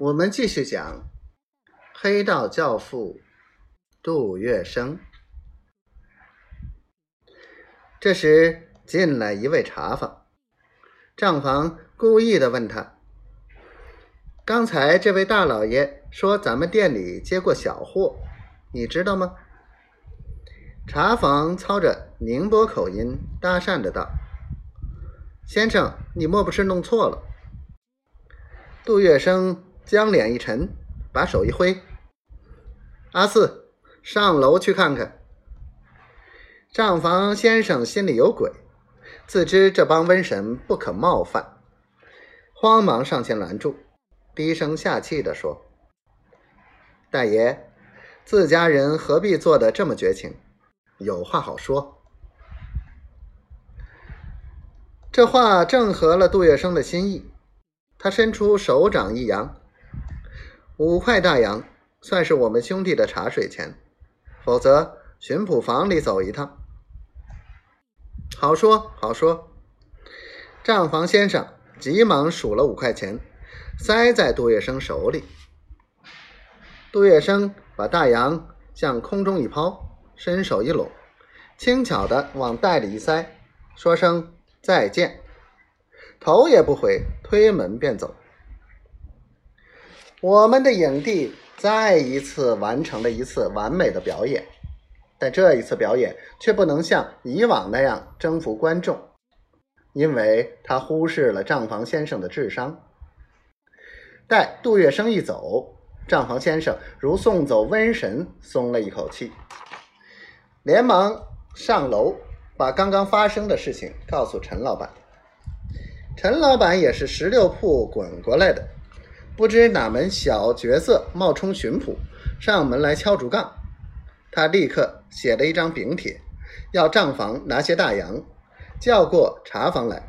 我们继续讲黑道教父杜月笙。这时进来一位茶房，账房故意的问他：“刚才这位大老爷说咱们店里接过小货，你知道吗？”茶房操着宁波口音搭讪着道：“先生，你莫不是弄错了？”杜月笙。将脸一沉，把手一挥：“阿四，上楼去看看。”账房先生心里有鬼，自知这帮瘟神不可冒犯，慌忙上前拦住，低声下气地说：“大爷，自家人何必做的这么绝情？有话好说。”这话正合了杜月笙的心意，他伸出手掌一扬。五块大洋，算是我们兄弟的茶水钱，否则巡捕房里走一趟。好说好说。账房先生急忙数了五块钱，塞在杜月笙手里。杜月笙把大洋向空中一抛，伸手一拢，轻巧的往袋里一塞，说声再见，头也不回，推门便走。我们的影帝再一次完成了一次完美的表演，但这一次表演却不能像以往那样征服观众，因为他忽视了账房先生的智商。待杜月笙一走，账房先生如送走瘟神，松了一口气，连忙上楼把刚刚发生的事情告诉陈老板。陈老板也是十六铺滚过来的。不知哪门小角色冒充巡捕上门来敲竹杠，他立刻写了一张禀帖，要账房拿些大洋，叫过茶房来。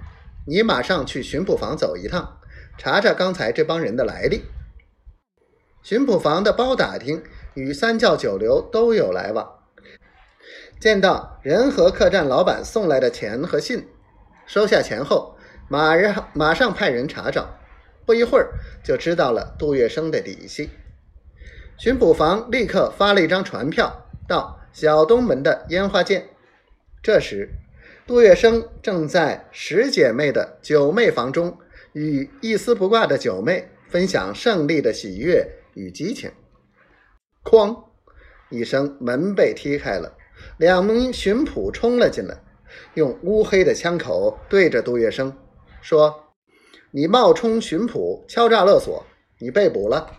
你马上去巡捕房走一趟，查查刚才这帮人的来历。巡捕房的包打听与三教九流都有来往，见到仁和客栈老板送来的钱和信，收下钱后，马上马上派人查找。不一会儿就知道了杜月笙的底细，巡捕房立刻发了一张传票到小东门的烟花店。这时，杜月笙正在十姐妹的九妹房中，与一丝不挂的九妹分享胜利的喜悦与激情。哐一声，门被踢开了，两名巡捕冲了进来，用乌黑的枪口对着杜月笙说。你冒充巡捕，敲诈勒索，你被捕了。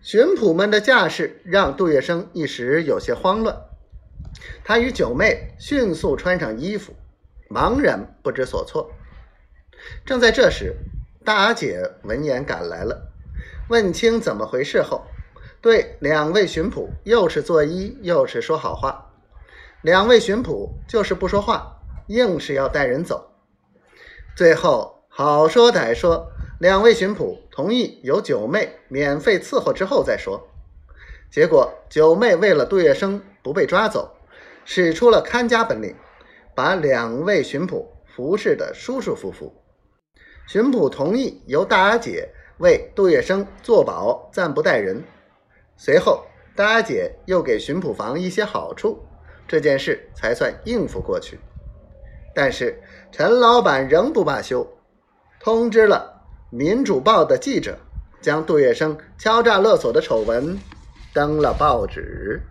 巡捕们的架势让杜月笙一时有些慌乱，他与九妹迅速穿上衣服，茫然不知所措。正在这时，大阿姐闻言赶来了，问清怎么回事后，对两位巡捕又是作揖又是说好话，两位巡捕就是不说话，硬是要带人走，最后。好说歹说，两位巡捕同意由九妹免费伺候之后再说。结果九妹为了杜月笙不被抓走，使出了看家本领，把两位巡捕服侍的舒舒服服。巡捕同意由大阿姐为杜月笙做保，暂不带人。随后大阿姐又给巡捕房一些好处，这件事才算应付过去。但是陈老板仍不罢休。通知了《民主报》的记者，将杜月笙敲诈勒索的丑闻登了报纸。